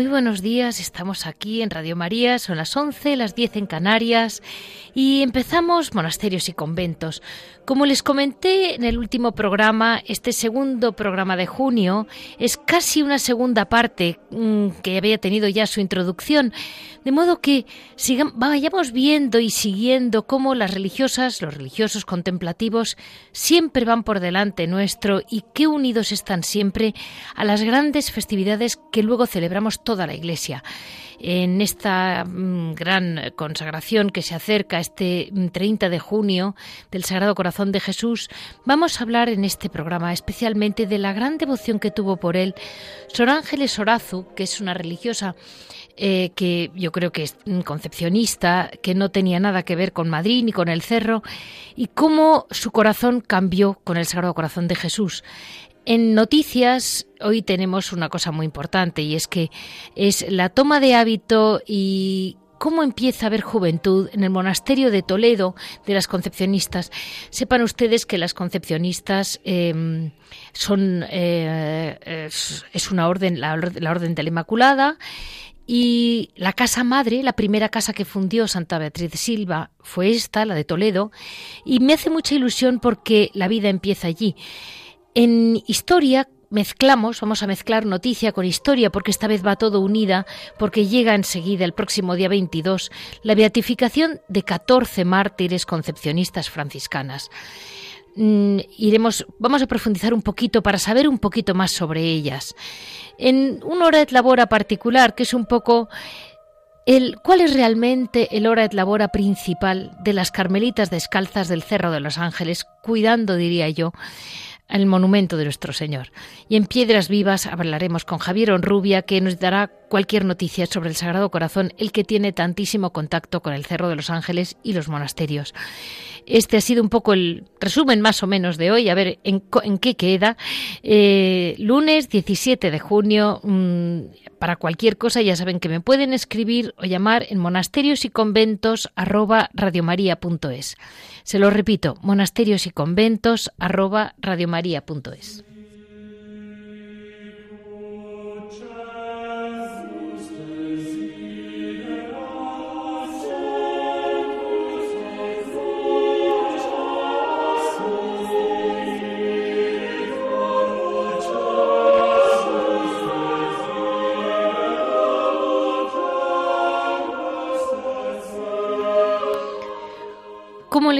Muy buenos días, estamos aquí en Radio María, son las 11, las 10 en Canarias y empezamos monasterios y conventos. Como les comenté en el último programa, este segundo programa de junio es casi una segunda parte mm, que había tenido ya su introducción, de modo que vayamos viendo y siguiendo cómo las religiosas, los religiosos contemplativos siempre van por delante nuestro y qué unidos están siempre a las grandes festividades que luego celebramos toda la Iglesia en esta mm, gran consagración que se acerca este 30 mm, de junio del Sagrado Corazón de Jesús, vamos a hablar en este programa especialmente de la gran devoción que tuvo por él Sor Ángeles Orazu, que es una religiosa eh, que yo creo que es concepcionista, que no tenía nada que ver con Madrid ni con el cerro, y cómo su corazón cambió con el Sagrado Corazón de Jesús. En noticias hoy tenemos una cosa muy importante y es que es la toma de hábito y cómo empieza a haber juventud en el monasterio de Toledo de las concepcionistas. Sepan ustedes que las concepcionistas em, son eh, es, una orden, la, la orden de la Inmaculada. Y la casa madre, la primera casa que fundió Santa Beatriz de Silva, fue esta, la de Toledo, y me hace mucha ilusión porque la vida empieza allí. En historia mezclamos, vamos a mezclar noticia con historia porque esta vez va todo unida, porque llega enseguida el próximo día 22 la beatificación de 14 mártires concepcionistas franciscanas. Mm, iremos, vamos a profundizar un poquito para saber un poquito más sobre ellas. En un hora de labora particular, que es un poco el, ¿Cuál es realmente el hora de labora principal de las carmelitas descalzas del Cerro de los Ángeles, cuidando, diría yo, el monumento de nuestro Señor. Y en Piedras Vivas hablaremos con Javier Onrubia, que nos dará cualquier noticia sobre el Sagrado Corazón, el que tiene tantísimo contacto con el Cerro de los Ángeles y los monasterios. Este ha sido un poco el resumen más o menos de hoy, a ver en, qué queda. Eh, lunes 17 de junio, mm, para cualquier cosa ya saben que me pueden escribir o llamar en monasterios y conventos Se lo repito, monasterios y conventos Como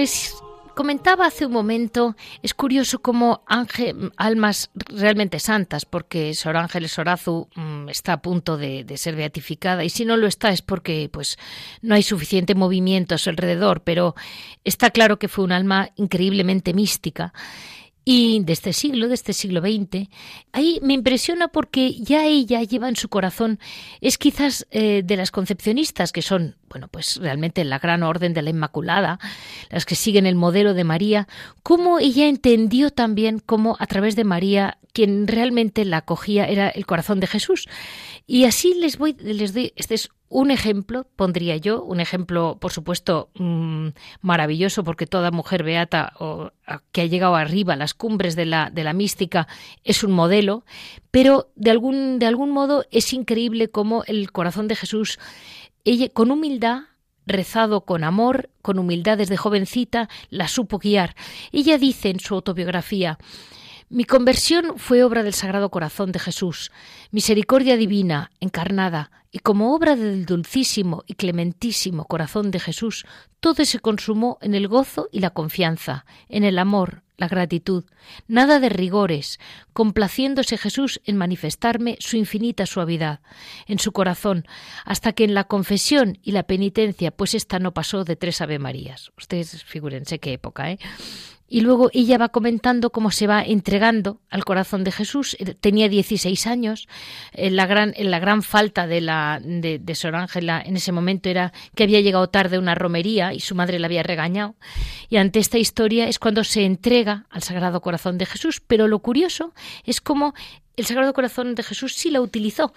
les comentaba hace un momento, es curioso cómo almas realmente santas, porque Sor Ángeles Sorazu mm, está a punto de, de, ser beatificada, y si no lo está es porque pues, no hay suficiente movimiento a su alrededor, pero está claro que fue un alma increíblemente mística. Y de este siglo, de este siglo XX, ahí me impresiona porque ya ella lleva en su corazón, es quizás eh, de las concepcionistas que son, bueno, pues realmente la gran orden de la Inmaculada, las que siguen el modelo de María, cómo ella entendió también cómo a través de María quien realmente la acogía era el corazón de Jesús. Y así les voy, les doy, este es un ejemplo, pondría yo, un ejemplo, por supuesto, mm, maravilloso, porque toda mujer beata o, que ha llegado arriba a las cumbres de la, de la mística es un modelo, pero de algún, de algún modo es increíble cómo el corazón de Jesús ella con humildad rezado con amor, con humildad desde jovencita, la supo guiar. Ella dice en su autobiografía mi conversión fue obra del Sagrado Corazón de Jesús, misericordia divina, encarnada, y como obra del dulcísimo y clementísimo corazón de Jesús, todo se consumó en el gozo y la confianza, en el amor, la gratitud, nada de rigores, complaciéndose Jesús en manifestarme su infinita suavidad en su corazón, hasta que en la confesión y la penitencia, pues esta no pasó de tres Ave Marías. Ustedes figúrense qué época, ¿eh? Y luego ella va comentando cómo se va entregando al corazón de Jesús. Eh, tenía 16 años. En la gran, en la gran falta de, la, de, de Sor Ángela en ese momento era que había llegado tarde una romería y su madre la había regañado. Y ante esta historia es cuando se entrega al Sagrado Corazón de Jesús. Pero lo curioso es cómo el Sagrado Corazón de Jesús sí la utilizó.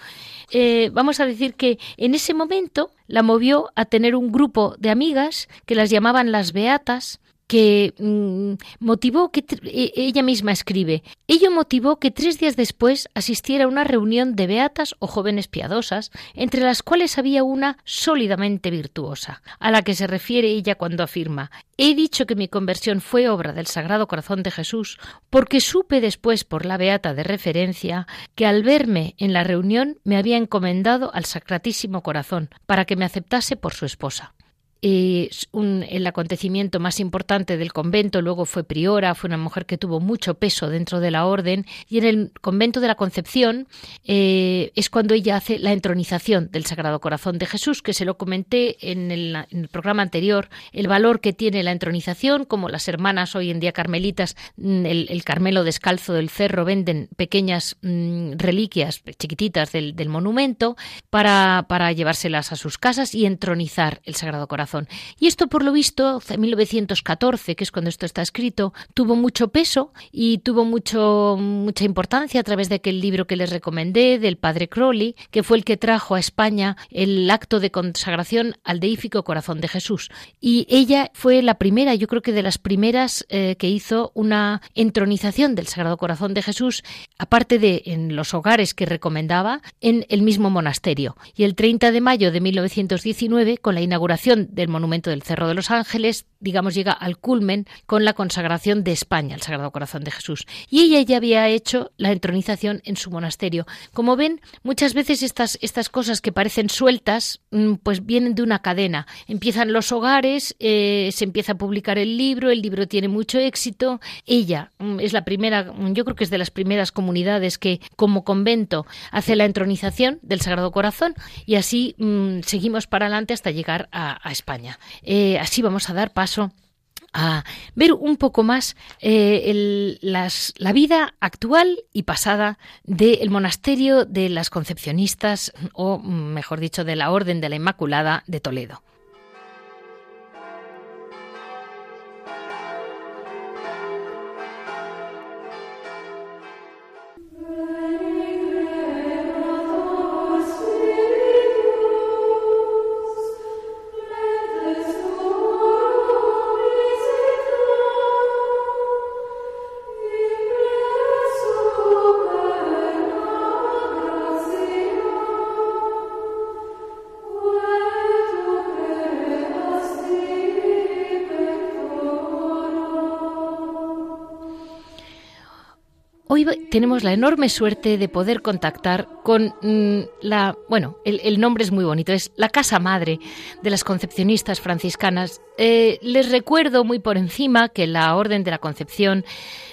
Eh, vamos a decir que en ese momento la movió a tener un grupo de amigas que las llamaban las Beatas, que mm, motivó que e, ella misma escribe, ello motivó que tres días después asistiera a una reunión de beatas o jóvenes piadosas, entre las cuales había una sólidamente virtuosa, a la que se refiere ella cuando afirma He dicho que mi conversión fue obra del Sagrado Corazón de Jesús, porque supe después por la beata de referencia que al verme en la reunión me había encomendado al Sacratísimo Corazón para que me aceptase por su esposa un, el acontecimiento más importante del convento, luego fue priora, fue una mujer que tuvo mucho peso dentro de la orden, y en el convento de la Concepción eh, es cuando ella hace la entronización del Sagrado Corazón de Jesús, que se lo comenté en el, programa anterior, el valor que tiene la entronización, como las hermanas hoy en día carmelitas, mm, el, Carmelo descalzo del cerro venden pequeñas mm, reliquias chiquititas del, del monumento para, para llevárselas a sus casas y entronizar el Sagrado Corazón y esto, por lo visto, en 1914, que es cuando esto está escrito, tuvo mucho peso y tuvo mucho, mucha importancia a través de aquel libro que les recomendé, del padre Crowley, que fue el que trajo a España el acto de consagración al deífico corazón de Jesús. Y ella fue la primera, yo creo que de las primeras eh, que hizo una entronización del Sagrado Corazón de Jesús, aparte de en los hogares que recomendaba, en el mismo monasterio. Y el 30 de mayo de 1919, con la inauguración del monumento del Cerro de los Ángeles, digamos, llega al culmen con la consagración de España al Sagrado Corazón de Jesús. Y ella ya había hecho la entronización en su monasterio. Como ven, muchas veces estas, estas cosas que parecen sueltas, mm, pues vienen de una cadena. Empiezan los hogares, eh, se empieza a publicar el libro, el libro tiene mucho éxito. Ella mm, es la primera, mm, yo creo que es de las primeras comunidades que, como convento, hace la entronización del Sagrado Corazón y así seguimos para adelante hasta llegar a. España. Eh, así vamos a dar paso a ver un poco más eh, la vida actual y pasada del monasterio de las concepcionistas, o mejor dicho, de la Orden de la Inmaculada de Toledo. Tenemos la enorme suerte de poder contactar con mm, la, bueno, el, nombre es muy bonito, es la Casa Madre de las Concepcionistas Franciscanas. Eh, les recuerdo muy por encima que la Orden de la Concepción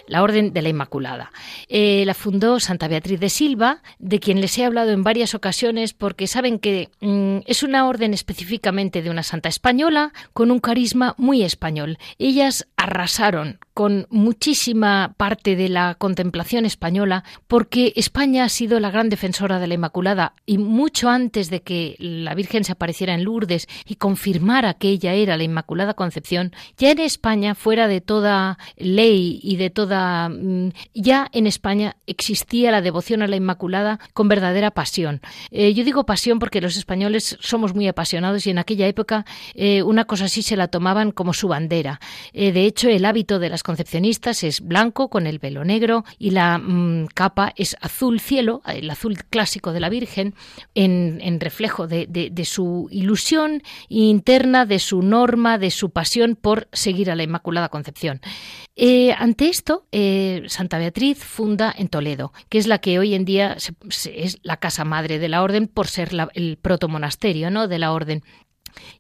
la Orden de la Inmaculada. Eh, la fundó Santa Beatriz de Silva, de quien les he hablado en varias ocasiones porque saben que mm, es una orden específicamente de una santa española con un carisma muy español. Ellas arrasaron con muchísima parte de la contemplación española porque España ha sido la gran defensora de la Inmaculada y mucho antes de que la Virgen se apareciera en Lourdes y confirmara que ella era la Inmaculada Inmaculada Concepción, ya en España, fuera de toda ley y de toda... Mm, ya en España existía la devoción a la Inmaculada con verdadera pasión. Eh, yo digo pasión porque los españoles somos muy apasionados y en aquella época eh, una cosa así se la tomaban como su bandera. Eh, de hecho, el hábito de las concepcionistas es blanco con el velo negro y la mm, capa es azul cielo, el azul clásico de la Virgen, en, reflejo de, su ilusión interna, de su norma, de su pasión por seguir a la Inmaculada Concepción. Eh, ante esto, eh, Santa Beatriz funda en Toledo, que es la que hoy en día es la casa madre de la orden por ser el protomonasterio ¿no? de la orden.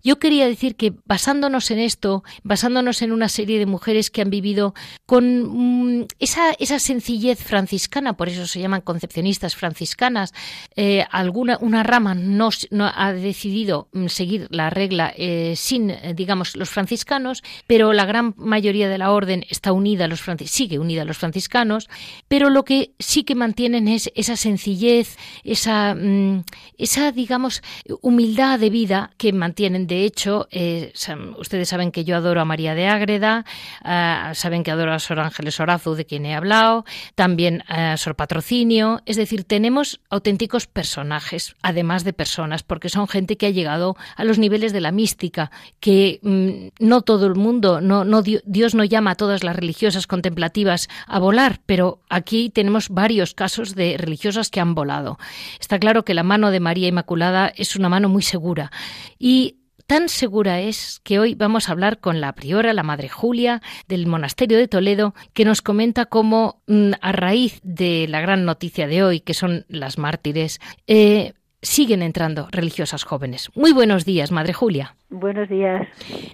Yo quería decir que basándonos en esto, basándonos en una serie de mujeres que han vivido con mm, esa, esa, sencillez franciscana, por eso se llaman concepcionistas franciscanas, eh, alguna una rama no, ha decidido mm, seguir la regla eh, sin, eh, digamos, los franciscanos, pero la gran mayoría de la orden está unida a los sigue unida a los franciscanos, pero lo que sí que mantienen es esa sencillez, esa, mm, esa digamos, humildad de vida que mantienen tienen. De hecho, eh, ustedes saben que yo adoro a María de Ágreda, ah, saben que adoro a Sor Ángeles Horazu, de quien he hablado, también a Sor Patrocinio. Es decir, tenemos auténticos personajes, además de personas, porque son gente que ha llegado a los niveles de la mística, que mm, no todo el mundo, no, Dios no llama a todas las religiosas contemplativas a volar, pero aquí tenemos varios casos de religiosas que han volado. Está claro que la mano de María Inmaculada es una mano muy segura y Tan segura es que hoy vamos a hablar con la priora, la Madre Julia, del Monasterio de Toledo, que nos comenta cómo, mm, a raíz de la gran noticia de hoy, que son las mártires, eh, siguen entrando religiosas jóvenes. Muy buenos días, Madre Julia. Buenos días.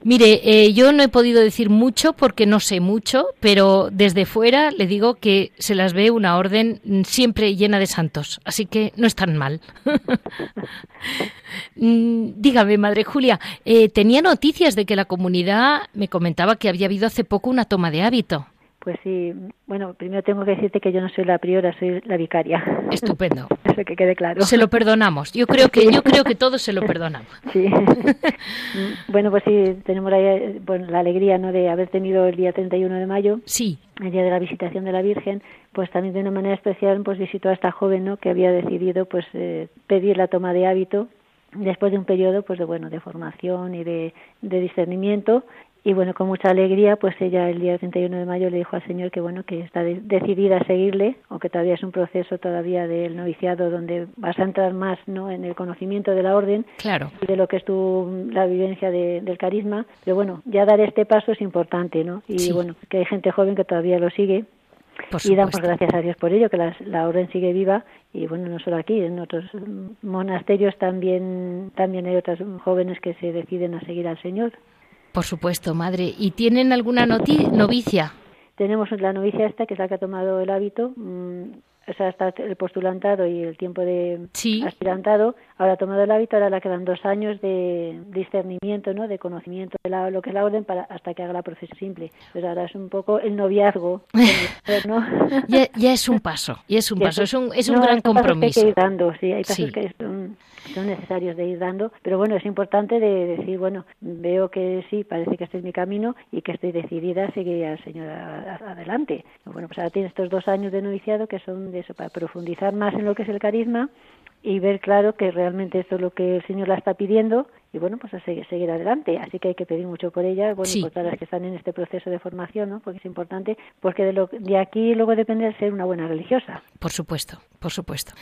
Mire, eh, yo no he podido decir mucho porque no sé mucho, pero desde fuera le digo que se las ve una orden siempre llena de santos, así que no es tan mal. Mm, dígame, Madre Julia, eh, tenía noticias de que la comunidad me comentaba que había habido hace poco una toma de hábito. Pues sí, bueno, primero tengo que decirte que yo no soy la priora, soy la vicaria. Estupendo. Eso que quede claro. Se lo perdonamos. Yo creo que yo creo que todos se lo perdonamos. Sí. bueno, pues sí, tenemos la, la alegría ¿no? de haber tenido el día 31 de mayo. Sí. El día de la visitación de la Virgen, pues también de una manera especial pues visitó a esta joven, ¿no? que había decidido pues eh, pedir la toma de hábito después de un periodo pues de bueno de formación y de, de discernimiento y bueno, con mucha alegría, pues ella el día 31 de mayo le dijo al Señor que bueno, que está decidida a seguirle, aunque todavía es un proceso todavía del noviciado donde vas a entrar más, ¿no? en el conocimiento de la orden claro. y de lo que es tu la vivencia del carisma, pero bueno, ya dar este paso es importante, ¿no? Y bueno, que hay gente joven que todavía lo sigue y damos gracias a Dios por ello, que la, la, orden sigue viva y bueno, no solo aquí, en otros monasterios también, también hay otras jóvenes que se deciden a seguir al Señor. Por supuesto, madre. ¿Y tienen alguna novicia? Tenemos la novicia esta, que es la que ha tomado el hábito. Mm, o sea, está el postulantado y el tiempo de aspirantado. Ahora ha tomado el hábito, ahora le quedan dos años de discernimiento, ¿no? De conocimiento de lo que es la orden para hasta que haga la profesión simple. Pues ahora es un poco el noviazgo, ¿no? ya, es un paso, y es un paso, es un, es un gran compromiso. hay que ir dando, sí, hay pasos que son, son, necesarios de ir dando, pero bueno, es importante de decir, bueno, veo que sí, parece que este es mi camino y que estoy decidida a seguir al Señor adelante. Bueno, pues ahora tiene estos dos años de noviciado que son de eso, para profundizar más en lo que es el carisma y ver claro que realmente esto es lo que el Señor la está pidiendo y bueno, pues a seguir, seguir adelante. Así que hay que pedir mucho por ellas, bueno, por todas las que están en este proceso de formación, ¿no? Porque es importante, porque de, lo, de aquí luego depende de ser una buena religiosa. Por supuesto, por supuesto.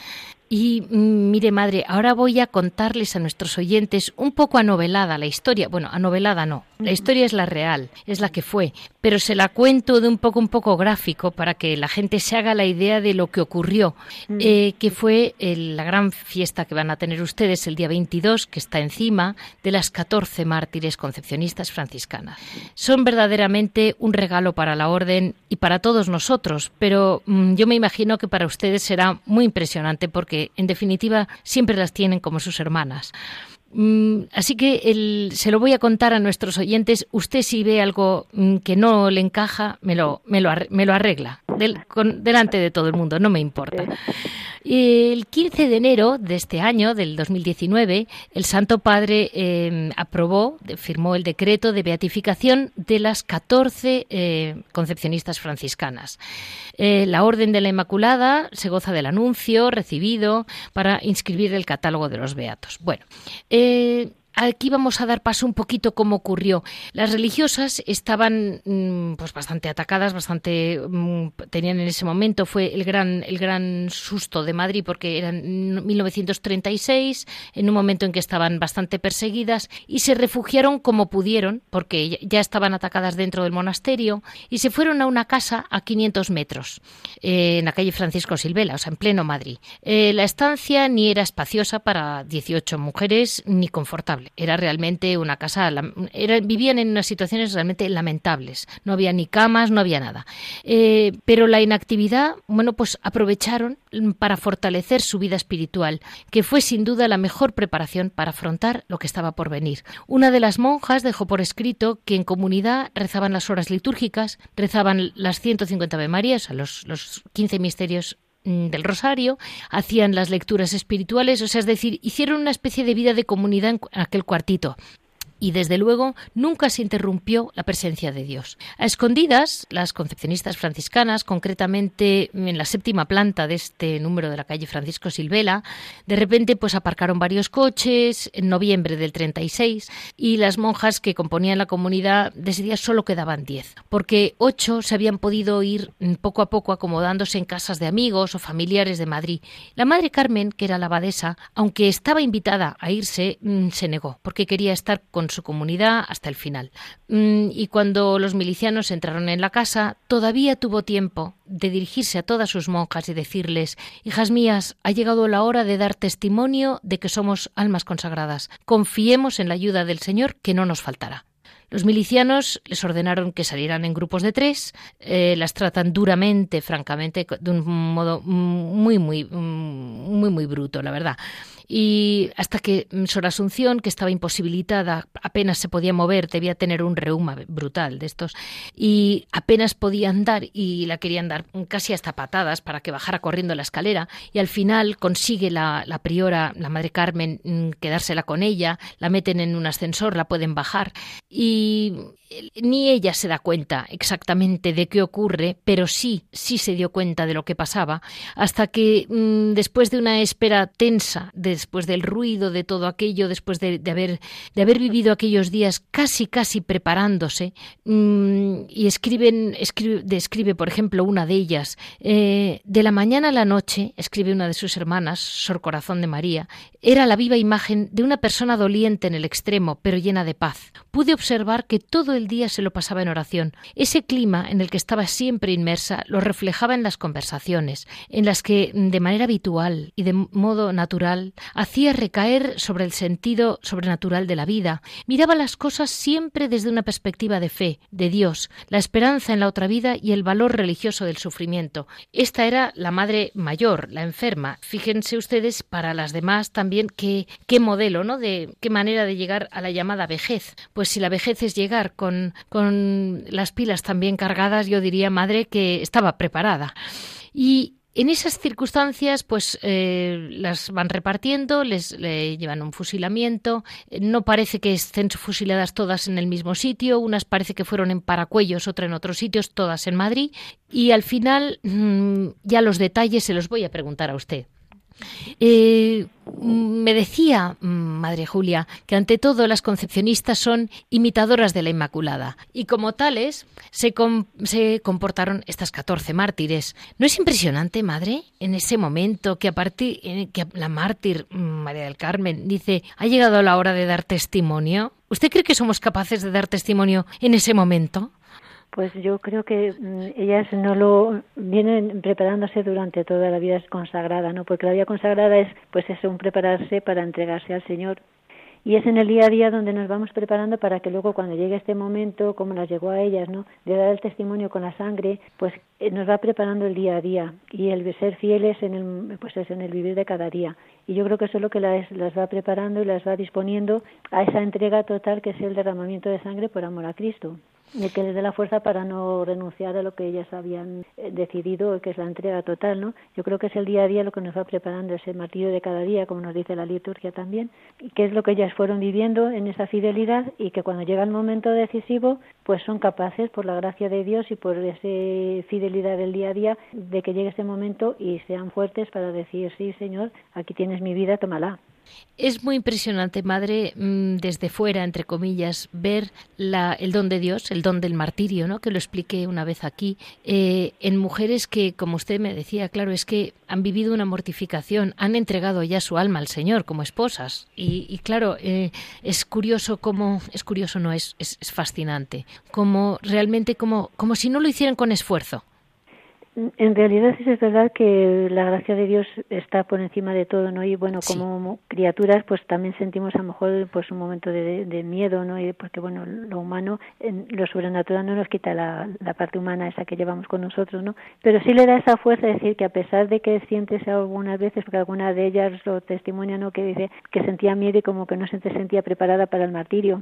Y mm, mire, madre, ahora voy a contarles a nuestros oyentes un poco anovelada la historia. Bueno, anovelada no. La historia es la real, es la que fue, pero se la cuento de un poco un poco gráfico para que la gente se haga la idea de lo que ocurrió, eh, que fue la gran fiesta que van a tener ustedes el día 22, que está encima, de las 14 mártires concepcionistas franciscanas. Son verdaderamente un regalo para la orden y para todos nosotros, pero mm, yo me imagino que para ustedes será muy impresionante porque, en definitiva, siempre las tienen como sus hermanas. Mm, así que se lo voy a contar a nuestros oyentes. Usted si ve algo mm, que no le encaja, me lo, me lo, me lo arregla delante de todo el mundo, no me importa. El 15 de enero de este año, del 2019, el Santo Padre em, aprobó, firmó el decreto de beatificación de las 14 eh, concepcionistas franciscanas. Eh, la Orden de la Inmaculada se goza del anuncio recibido para inscribir el catálogo de los beatos. Bueno, eh, え、aquí vamos a dar paso un poquito cómo ocurrió. Las religiosas estaban mm, pues bastante atacadas, bastante mm, tenían en ese momento fue el gran el gran susto de Madrid porque era en 1936, en un momento en que estaban bastante perseguidas y se refugiaron como pudieron porque ya estaban atacadas dentro del monasterio y se fueron a una casa a 500 metros eh, en la calle Francisco Silvela, o sea, en pleno Madrid. Eh, la estancia ni era espaciosa para 18 mujeres ni confortable era realmente una casa, vivían en unas situaciones realmente lamentables. No había ni camas, no había nada. Eh, pero la inactividad, bueno, pues aprovecharon para fortalecer su vida espiritual, que fue sin duda la mejor preparación para afrontar lo que estaba por venir. Una de las monjas dejó por escrito que en comunidad rezaban las horas litúrgicas, rezaban las 150 Ave Marías, los, los 15 misterios del rosario, hacían las lecturas espirituales, o sea, es decir, hicieron una especie de vida de comunidad en aquel cuartito y desde luego nunca se interrumpió la presencia de Dios. A escondidas, las concepcionistas franciscanas, concretamente en la séptima planta de este número de la calle Francisco Silvela, de repente pues aparcaron varios coches en noviembre del 36 y las monjas que componían la comunidad de ese día solo quedaban diez, porque ocho se habían podido ir poco a poco acomodándose en casas de amigos o familiares de Madrid. La madre Carmen, que era la abadesa, aunque estaba invitada a irse, mm, se negó, porque quería estar con su comunidad hasta el final. Mm, y cuando los milicianos entraron en la casa, todavía tuvo tiempo de dirigirse a todas sus monjas y decirles Hijas mías, ha llegado la hora de dar testimonio de que somos almas consagradas. Confiemos en la ayuda del Señor que no nos faltará. Los milicianos les ordenaron que salieran en grupos de tres, eh, las tratan duramente, francamente, de un modo muy, muy, muy, muy bruto, la verdad y hasta que Sor Asunción, que estaba imposibilitada, apenas se podía mover, debía tener un reuma brutal de estos, y apenas podía andar y la querían dar casi hasta patadas para que bajara corriendo la escalera, y al final consigue la, priora, la madre Carmen, mm, quedársela con ella, la meten en un ascensor, la pueden bajar, y ni ella se da cuenta exactamente de qué ocurre, pero sí, sí se dio cuenta de lo que pasaba, hasta que mm, después de una espera tensa, después del ruido de todo aquello, después de, haber, de haber vivido aquellos días casi, casi preparándose, mm, y escriben, escribe, describe, por ejemplo, una de ellas, eh, de la mañana a la noche, escribe una de sus hermanas, Sor Corazón de María, era la viva imagen de una persona doliente en el extremo, pero llena de paz. Pude observar que todo el día se lo pasaba en oración. Ese clima en el que estaba siempre inmersa lo reflejaba en las conversaciones, en las que de manera habitual y de modo natural hacía recaer sobre el sentido sobrenatural de la vida. Miraba las cosas siempre desde una perspectiva de fe, de Dios, la esperanza en la otra vida y el valor religioso del sufrimiento. Esta era la madre mayor, la enferma. Fíjense ustedes para las demás también qué, qué modelo, ¿no? De qué manera de llegar a la llamada vejez. Pues si la vejez es llegar con con, las pilas también cargadas, yo diría, madre, que estaba preparada. Y en esas circunstancias, pues eh, las van repartiendo, les llevan un fusilamiento. No parece que estén fusiladas todas en el mismo sitio. Unas parece que fueron en Paracuellos, otra en otros sitios, todas en Madrid. Y al final, mm, ya los detalles se los voy a preguntar a usted. Eh, me decía, mm, Madre Julia, que ante todo las concepcionistas son imitadoras de la Inmaculada y como tales se, se comportaron estas 14 mártires. ¿No es impresionante, Madre, en ese momento que a partir que la mártir mm, María del Carmen dice ha llegado la hora de dar testimonio? ¿Usted cree que somos capaces de dar testimonio en ese momento? Pues yo creo que mm, ellas no lo vienen preparándose durante toda la vida consagrada, ¿no? Porque la vida consagrada es, pues es un prepararse para entregarse al Señor y es en el día a día donde nos vamos preparando para que luego cuando llegue este momento, como nos llegó a ellas, ¿no? De dar el testimonio con la sangre, pues eh, nos va preparando el día a día y el ser fieles en el, pues es en el vivir de cada día. Y yo creo que eso es lo que las, las va preparando y las va disponiendo a esa entrega total que es el derramamiento de sangre por amor a Cristo y que les dé la fuerza para no renunciar a lo que ellas habían eh, decidido, que es la entrega total, ¿no? Yo creo que es el día a día lo que nos va preparando ese martirio de cada día, como nos dice la liturgia también, y que es lo que ellas fueron viviendo en esa fidelidad y que cuando llega el momento decisivo, pues son capaces, por la gracia de Dios y por esa fidelidad del día a día, de que llegue ese momento y sean fuertes para decir, sí, Señor, aquí tienes mi vida, tómala. Es muy impresionante, madre, mm, desde fuera, entre comillas, ver la, el don de Dios, el don del martirio, ¿no? que lo expliqué una vez aquí, eh, en mujeres que, como usted me decía, claro, es que han vivido una mortificación, han entregado ya su alma al Señor como esposas. Y, claro, eh, es curioso cómo, es curioso, no, es, es, es fascinante, como realmente como, como si no lo hicieran con esfuerzo. En realidad sí es verdad que la gracia de Dios está por encima de todo, ¿no? Y bueno, como criaturas, pues también sentimos a lo mejor pues un momento de, miedo, ¿no? Y porque bueno, lo humano, lo sobrenatural no nos quita la, parte humana esa que llevamos con nosotros, ¿no? Pero sí le da esa fuerza de decir que a pesar de que sientes algunas veces, porque alguna de ellas lo testimonia, ¿no? Que dice que sentía miedo y como que no se sentía preparada para el martirio.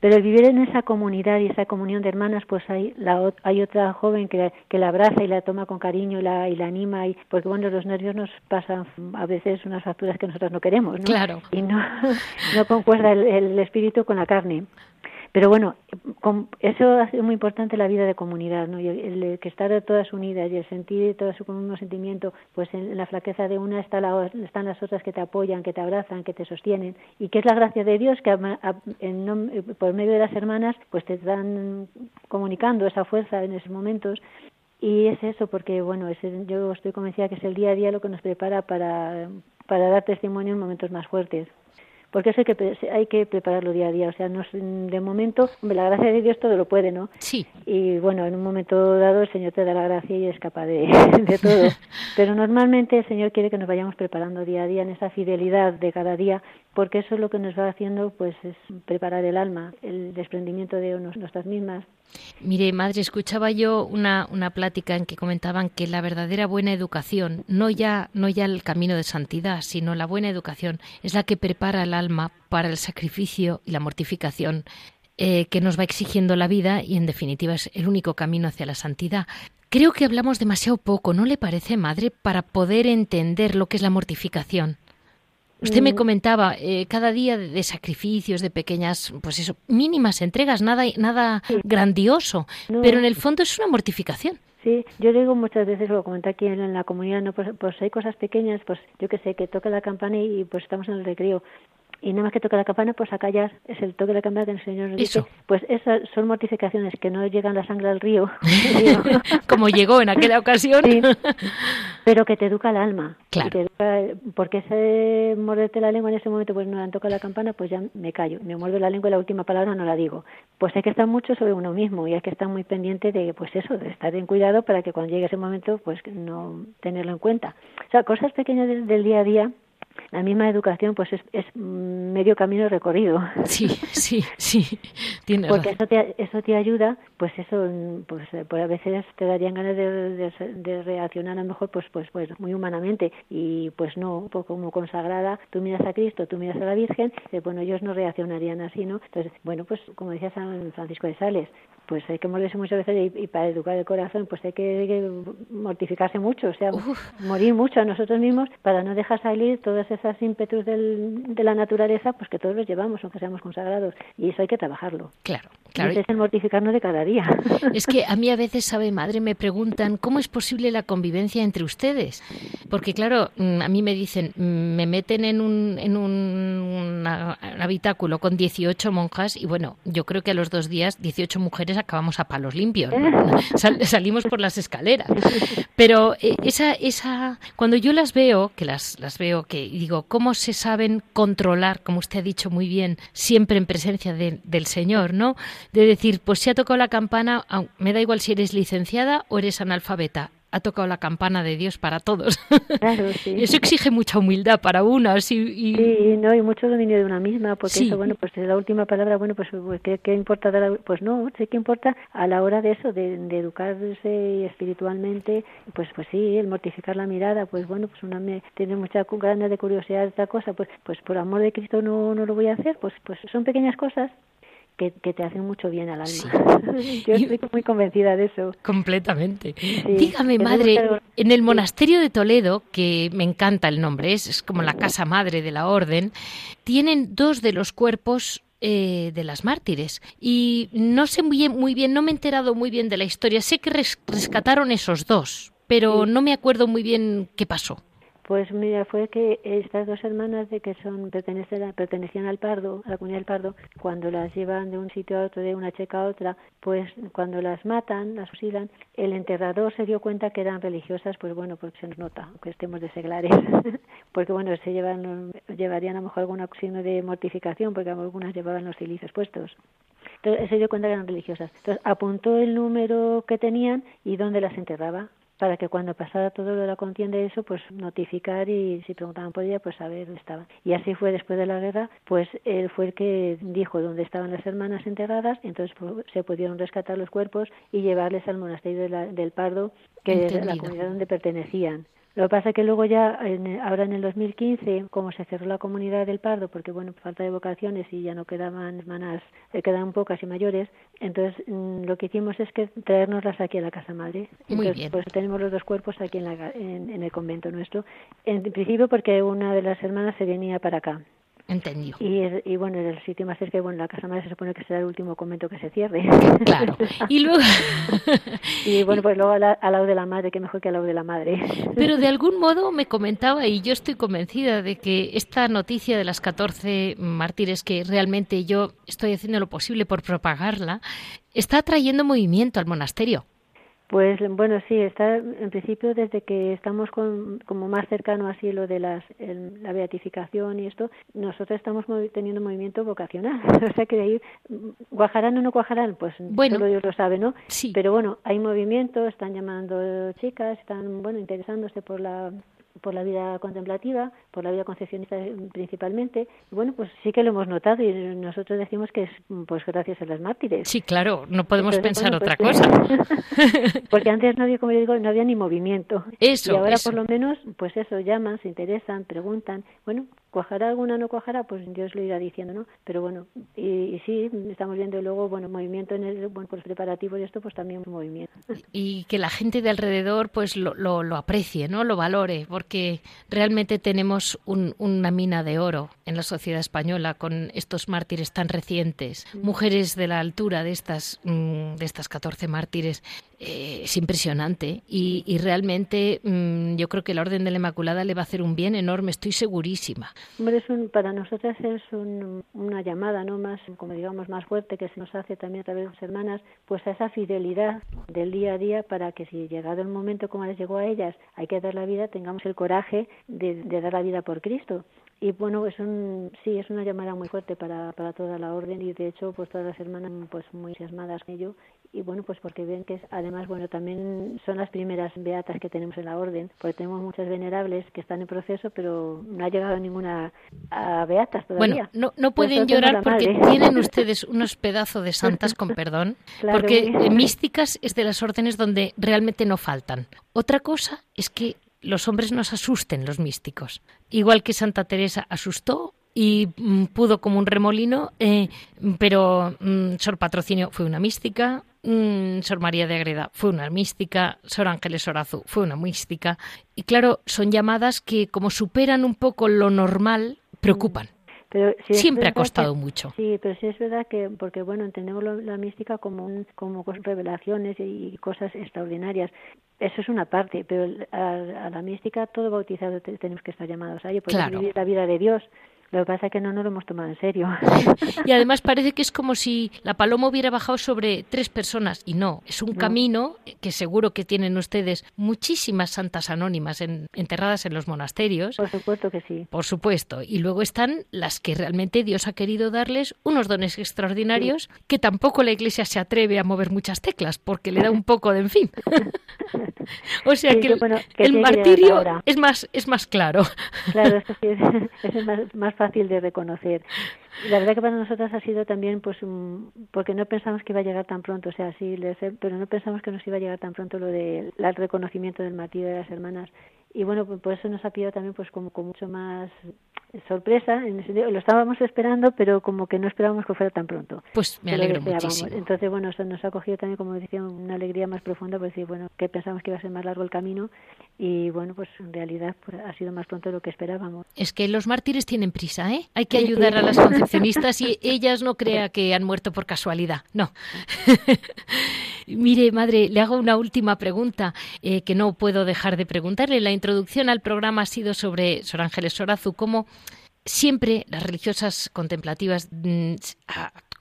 Pero el vivir en esa comunidad y esa comunión de hermanas, pues hay, la, hay otra joven que, que la abraza y la toma con cariño y la, y la anima, y, porque bueno, los nervios nos pasan a veces unas facturas que nosotros no queremos, ¿no? Claro. Y no, no concuerda el espíritu con la carne. Pero bueno, eso ha sido muy importante la vida de comunidad, ¿no? Y el, que estar todas unidas y el sentir todo su mismo sentimiento, pues en, la flaqueza de una está la, están las otras que te apoyan, que te abrazan, que te sostienen, y que es la gracia de Dios que por medio de las hermanas, pues te están comunicando esa fuerza en esos momentos. Y es eso, porque bueno, es yo estoy convencida que es el día a día lo que nos prepara para, para dar testimonio en momentos más fuertes porque eso hay que, hay que prepararlo día a día. O sea, no, de momento, la gracia de Dios todo lo puede, ¿no? Sí. Y bueno, en un momento dado el Señor te da la gracia y es capaz de, de todo. Pero normalmente el Señor quiere que nos vayamos preparando día a día en esa fidelidad de cada día porque eso es lo que nos va haciendo pues es preparar el alma, el desprendimiento de nuestras mismas. Mire, madre, escuchaba yo una, una plática en que comentaban que la verdadera buena educación, no ya, no ya el camino de santidad, sino la buena educación, es la que prepara el alma para el sacrificio y la mortificación eh, que nos va exigiendo la vida y, en definitiva, es el único camino hacia la santidad. Creo que hablamos demasiado poco, ¿no le parece, madre, para poder entender lo que es la mortificación? Usted me comentaba eh, cada día de, sacrificios, de pequeñas, pues eso, mínimas entregas, nada, nada grandioso, pero en el fondo es una mortificación. Sí, yo digo muchas veces, lo comenté aquí en, la comunidad, ¿no? pues, pues hay cosas pequeñas, pues yo que sé, que toca la campana y pues estamos en el recreo y nada más que toca la campana, pues a callar, es el toque de la campana que el Señor nos dice. Pues esas son mortificaciones que no llegan la sangre al río. Como llegó en aquella ocasión. pero que te educa el alma. Claro. porque ese morderte la lengua en ese momento, pues no han tocado la campana, pues ya me callo. Me muerdo la lengua y la última palabra no la digo. Pues hay que estar mucho sobre uno mismo y hay que estar muy pendiente de, pues eso, de estar en cuidado para que cuando llegue ese momento, pues no tenerlo en cuenta. O sea, cosas pequeñas del día a día la misma educación pues es, es medio camino recorrido. Sí, sí, sí. Tiene Porque eso te, eso te ayuda, pues eso, pues, pues a veces te darían ganas de, de, reaccionar a lo mejor pues, pues, pues muy humanamente y pues no, pues como consagrada, tú miras a Cristo, tú miras a la Virgen, bueno, ellos no reaccionarían así, ¿no? Entonces, bueno, pues como decía San Francisco de Sales, pues hay que morirse muchas veces y, para educar el corazón pues hay que, mortificarse mucho, o sea, morir mucho a nosotros mismos para no dejar salir todas esas ímpetus del, de la naturaleza, pues que todos los llevamos, aunque seamos consagrados, y eso hay que trabajarlo. Claro, claro. es el mortificarnos de cada día. Es que a mí a veces, sabe, madre, me preguntan, ¿cómo es posible la convivencia entre ustedes? Porque claro, mm, a mí me dicen, mm, me meten en un, en un habitáculo con 18 monjas y bueno, yo creo que a los dos días 18 mujeres acabamos a palos limpios, salimos por las escaleras. Pero eh, esa, esa, cuando yo las veo, que las, las veo, que digo, ¿cómo se saben controlar, como usted ha dicho muy bien, siempre en presencia del Señor, ¿no? De decir, pues si ha tocado la campana, me da igual si eres licenciada o eres analfabeta ha tocado la campana de Dios para todos. Eso exige mucha humildad para una. Sí, y... no, y mucho dominio de una misma, porque eso, bueno, pues la última palabra, bueno, pues, pues ¿qué, importa? Pues no, sí que importa a la hora de eso, de, educarse espiritualmente, pues pues sí, el mortificar la mirada, pues bueno, pues una me tiene mucha ganas de curiosidad de esta cosa, pues pues por amor de Cristo no, no lo voy a hacer, pues pues son pequeñas cosas que, te hacen mucho bien al alma. Yo estoy muy convencida de eso. Completamente. Dígame, madre, en el monasterio de Toledo, que me encanta el nombre, es, es como la casa madre de la orden, tienen dos de los cuerpos eh, de las mártires. Y no sé muy bien, muy bien, no me he enterado muy bien de la historia. Sé que rescataron esos dos, pero no me acuerdo muy bien qué pasó. Pues mira, fue que estas dos hermanas de que son pertenecían al Pardo, a la comunidad del Pardo, cuando las llevan de un sitio a otro, de una checa a otra, pues cuando las matan, las fusilan, el enterrador se dio cuenta que eran religiosas, pues bueno, porque se nos nota, que estemos de seglares, porque bueno, se llevan, llevarían a lo mejor algún signo de mortificación, porque algunas llevaban los cilicios puestos. Entonces se dio cuenta que eran religiosas. Entonces apuntó el número que tenían y dónde las enterraba para que cuando pasara todo lo de la contienda y eso, pues notificar y si preguntaban por ella, pues saber dónde estaban. Y así fue después de la guerra, pues él fue el que dijo dónde estaban las hermanas enterradas, entonces pues, se pudieron rescatar los cuerpos y llevarles al monasterio del Pardo, que es la comunidad donde pertenecían. Lo que pasa es que luego ya, ahora en el 2015, como se cerró la comunidad del Pardo, porque bueno, falta de vocaciones y ya no quedaban hermanas, eh, quedaban pocas y mayores, entonces mm, lo que hicimos es que traernoslas aquí a la casa madre. entonces, pues tenemos los dos cuerpos aquí en, la, en el convento nuestro. En principio porque una de las hermanas se venía para acá. Entendido. Y, y bueno, el sitio más cerca, bueno, la Casa Madre se supone que será el último convento que se cierre. Claro. Y luego... y bueno, pues luego al, lado de la madre, que mejor que al lado de la madre. Pero de algún modo me comentaba, y yo estoy convencida de que esta noticia de las 14 mártires, que realmente yo estoy haciendo lo posible por propagarla, está trayendo movimiento al monasterio. Pues bueno, sí, está en principio desde que estamos con, como más cercano así lo de las, la beatificación y esto, nosotros estamos teniendo movimiento vocacional. o sea que de ahí, ¿cuajarán o no cuajarán? Pues solo Dios lo sabe, ¿no? Sí. Pero bueno, hay movimiento, están llamando chicas, están, bueno, interesándose por la por la vida contemplativa, por la vida concepcionista principalmente. Bueno, pues sí que lo hemos notado y nosotros decimos que es pues gracias a las mártires. Sí, claro, no podemos pensar otra pues, cosa. Porque antes no había, como yo digo, no había ni movimiento. Eso. Y ahora por lo menos, pues eso, llaman, se interesan, preguntan. Bueno, cuajará alguna no cuajará pues Dios lo irá diciendo no pero bueno y, sí estamos viendo luego bueno movimiento en el bueno pues preparativo y esto pues también movimiento. Y que la gente de alrededor pues lo, lo, aprecie no lo valore porque realmente tenemos una mina de oro en la sociedad española con estos mártires tan recientes. Mujeres de la altura de estas mm, de estas 14 mártires eh, es impresionante. Y, y realmente mm, yo creo que la Orden de la Inmaculada le va a hacer un bien enorme, estoy segurísima. Hombre, es un, para nosotras es una llamada, ¿no? Más, como digamos, más fuerte que se nos hace también a través de las hermanas, pues a esa fidelidad del día a día para que si llegado el momento como les llegó a ellas, hay que dar la vida, tengamos el coraje de, de dar la vida por Cristo y bueno es un sí es una llamada muy fuerte para, para toda la orden y de hecho pues todas las hermanas pues muy entusiasmadas con ello. Y bueno pues porque ven que es, además bueno también son las primeras beatas que tenemos en la orden porque tenemos muchas venerables que están en proceso pero no ha llegado ninguna a beatas todavía. Bueno no, no pueden llorar porque tienen ustedes unos pedazos de santas con perdón porque místicas es de las órdenes donde realmente no faltan. Otra cosa es que los hombres nos asusten, los místicos. Igual que Santa Teresa asustó y mm, pudo como un remolino, eh, pero mm, Sor Patrocinio fue una mística, mm, Sor María de Agreda fue una mística, Sor Ángeles Orazu fue una mística. Y claro, son llamadas que como superan un poco lo normal, preocupan. Pero Siempre ha costado mucho. Sí, pero sí es verdad que, porque bueno, entendemos la mística como, un, como revelaciones y cosas extraordinarias. Eso es una parte, pero a, la mística todo bautizado tenemos que estar llamados a ello, porque vivir la vida de Dios. Lo que pasa es que no nos lo hemos tomado en serio. y además parece que es como si la paloma hubiera bajado sobre tres personas y no, es un camino que seguro que tienen ustedes muchísimas santas anónimas enterradas en los monasterios. Por supuesto que sí. Por supuesto. Y luego están las que realmente Dios ha querido darles unos dones extraordinarios que tampoco la Iglesia se atreve a mover muchas teclas porque le da un poco de en fin. o sea que, el, martirio es más es más claro. Claro, es, es más, más fácil de reconocer. La verdad que para nosotras ha sido también, pues, porque no pensamos que iba a llegar tan pronto, o sea, sí, pero no pensamos que nos iba a llegar tan pronto lo del reconocimiento del martirio de las hermanas. Y bueno, pues por eso nos ha pillado también, pues, como con mucho más sorpresa, en lo estábamos esperando, pero como que no esperábamos que fuera tan pronto. Pues me alegro muchísimo. Entonces, bueno, eso nos ha cogido también, como decía, una alegría más profunda, pues decir, bueno, que pensamos que iba a ser más largo el camino y bueno, pues en realidad pues, ha sido más pronto de lo que esperábamos. Es que los mártires tienen prisa, ¿eh? Hay que ayudar a las concepcionistas y ellas no crea que han muerto por casualidad, no. Mire, madre, le hago una última pregunta eh, que no puedo dejar de preguntarle. La introducción al programa ha sido sobre Sor Ángeles Sorazu, cómo siempre las religiosas contemplativas mm,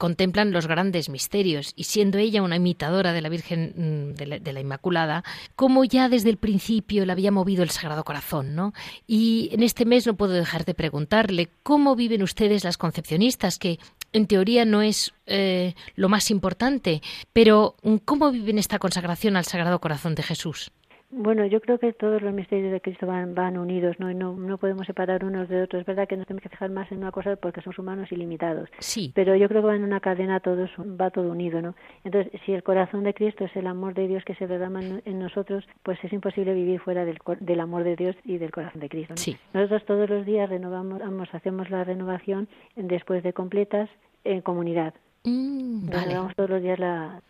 contemplan los grandes misterios y siendo ella una imitadora de la Virgen mm, de la, Inmaculada, como ya desde el principio le había movido el Sagrado Corazón, ¿no? Y en este mes no puedo dejar de preguntarle cómo viven ustedes las concepcionistas, que en teoría no es eh, lo más importante, pero ¿cómo viven esta consagración al Sagrado Corazón de Jesús? Bueno, yo creo que todos los misterios de Cristo van, van unidos, ¿no? Y no, no podemos separar unos de otros. Es verdad que nos tenemos que fijar más en una cosa porque somos humanos ilimitados. Sí. Pero yo creo que va en una cadena todos, va todo unido, ¿no? Entonces, si el corazón de Cristo es el amor de Dios que se derrama en, nosotros, pues es imposible vivir fuera del, del amor de Dios y del corazón de Cristo. Sí. Nosotros todos los días renovamos, hacemos la renovación después de completas en comunidad. Mm, vale. todos los días la,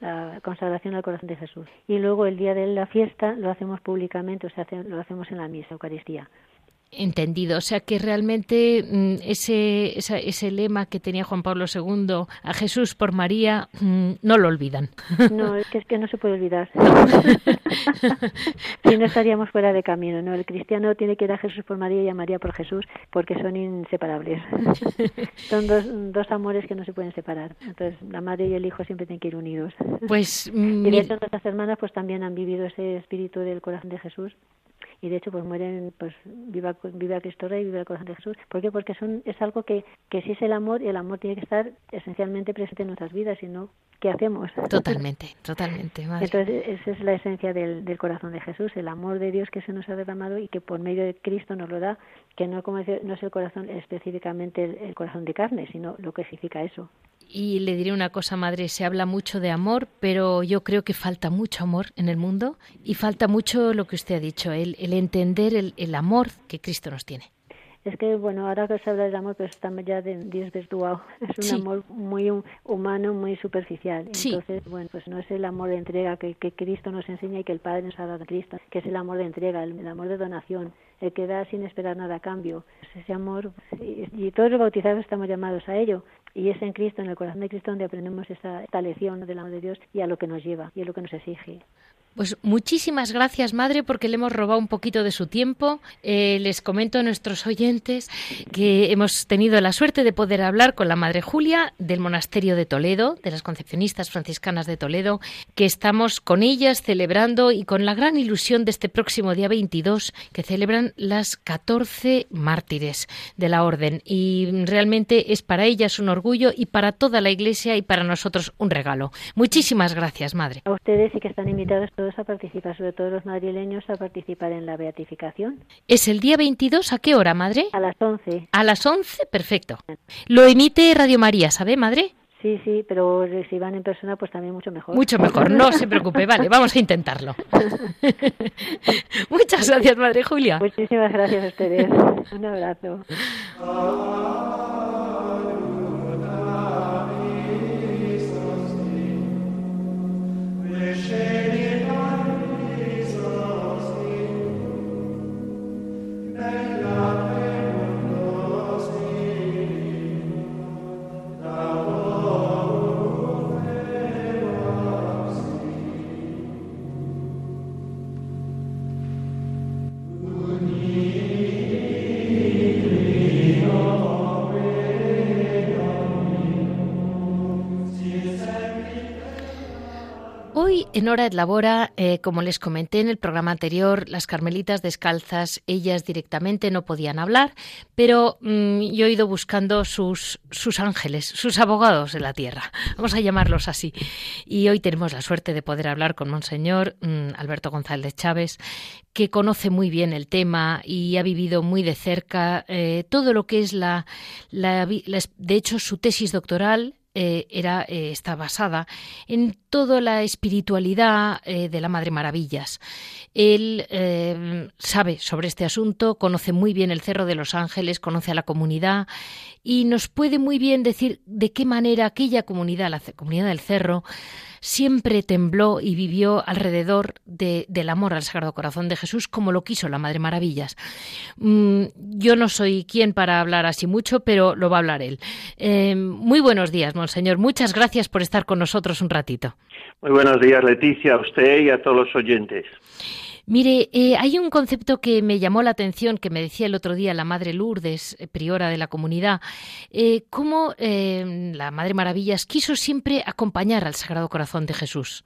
consagración al corazón de Jesús. Y luego el día de la fiesta lo hacemos públicamente, o sea, lo hacemos en la misa, Eucaristía. Entendido. O sea que realmente mm, ese, ese, lema que tenía Juan Pablo II a Jesús por María mm, no lo olvidan. No, es que, es que no se puede olvidar. si no estaríamos fuera de camino. No, el cristiano tiene que ir a Jesús por María y a María por Jesús porque son inseparables. son dos, dos amores que no se pueden separar. Entonces la madre y el hijo siempre tienen que ir unidos. Pues y de hecho nuestras hermanas pues también han vivido ese espíritu del corazón de Jesús y de hecho pues mueren pues viva viva Cristo Rey viva el corazón de Jesús. ¿por qué? porque son es algo que que sí es el amor y el amor tiene que estar esencialmente presente en nuestras vidas y no qué hacemos totalmente totalmente entonces esa es la esencia del, del corazón de Jesús el amor de Dios que se nos ha derramado y que por medio de Cristo nos lo da que no como no es el corazón específicamente el, el corazón de carne sino lo que significa eso y le diré una cosa, madre, se habla mucho de amor, pero yo creo que falta mucho amor en el mundo y falta mucho lo que usted ha dicho, el, el entender el, el amor que Cristo nos tiene. Es que, bueno, ahora que se habla del amor, pues estamos ya de, desvirtuado. Es un amor muy humano, muy superficial. Entonces, bueno, pues no es el amor de entrega que, que, Cristo nos enseña y que el Padre nos ha dado a Cristo, que es el amor de entrega, el, amor de donación, el que da sin esperar nada a cambio. Pues ese amor, y, y todos los bautizados estamos llamados a ello. Y es en Cristo, en el corazón de Cristo, donde aprendemos esta, esta lección del amor de Dios y a lo que nos lleva y a lo que nos exige. Pues muchísimas gracias, madre, porque le hemos robado un poquito de su tiempo. Eh, les comento a nuestros oyentes que hemos tenido la suerte de poder hablar con la madre Julia del monasterio de Toledo, de las concepcionistas franciscanas de Toledo, que estamos con ellas celebrando y con la gran ilusión de este próximo día 22, que celebran las 14 mártires de la orden. Y realmente es para ellas un orgullo y para toda la Iglesia y para nosotros un regalo. Muchísimas gracias, madre. A ustedes y que están invitados todos a participar, sobre todo los madrileños, a participar en la beatificación. ¿Es el día 22 a qué hora, madre? A las 11. A las 11, perfecto. Lo emite Radio María, ¿sabe, madre? Sí, sí, pero si van en persona, pues también mucho mejor. Mucho mejor, no se preocupe, vale, vamos a intentarlo. Muchas gracias, Madre Julia. Muchísimas gracias a ustedes. Un abrazo. En Hora et Labora, eh, como les comenté en el programa anterior, las carmelitas descalzas, ellas directamente no podían hablar, pero mm, yo he ido buscando sus, sus ángeles, sus abogados de la tierra, vamos a llamarlos así. Y hoy tenemos la suerte de poder hablar con Monseñor mm, Alberto González Chávez, que conoce muy bien el tema y ha vivido muy de cerca eh, todo lo que es la, la, de hecho, su tesis doctoral eh, era, eh, está basada en toda la espiritualidad eh, de la Madre Maravillas. Él sabe sobre este asunto, conoce muy bien el Cerro de los Ángeles, conoce a la comunidad y nos puede muy bien decir de qué manera aquella comunidad, la comunidad del Cerro, siempre tembló y vivió alrededor del amor al Sagrado Corazón de Jesús como lo quiso la Madre Maravillas. Mm, yo no soy quien para hablar así mucho, pero lo va a hablar él. Eh, muy buenos días, Monseñor. Muchas gracias por estar con nosotros un ratito. Muy buenos días, Leticia, a usted y a todos los oyentes. Mire, eh, hay un concepto que me llamó la atención, que me decía el otro día la Madre Lourdes, eh, priora de la comunidad, eh, cómo la Madre Maravillas quiso siempre acompañar al Sagrado Corazón de Jesús.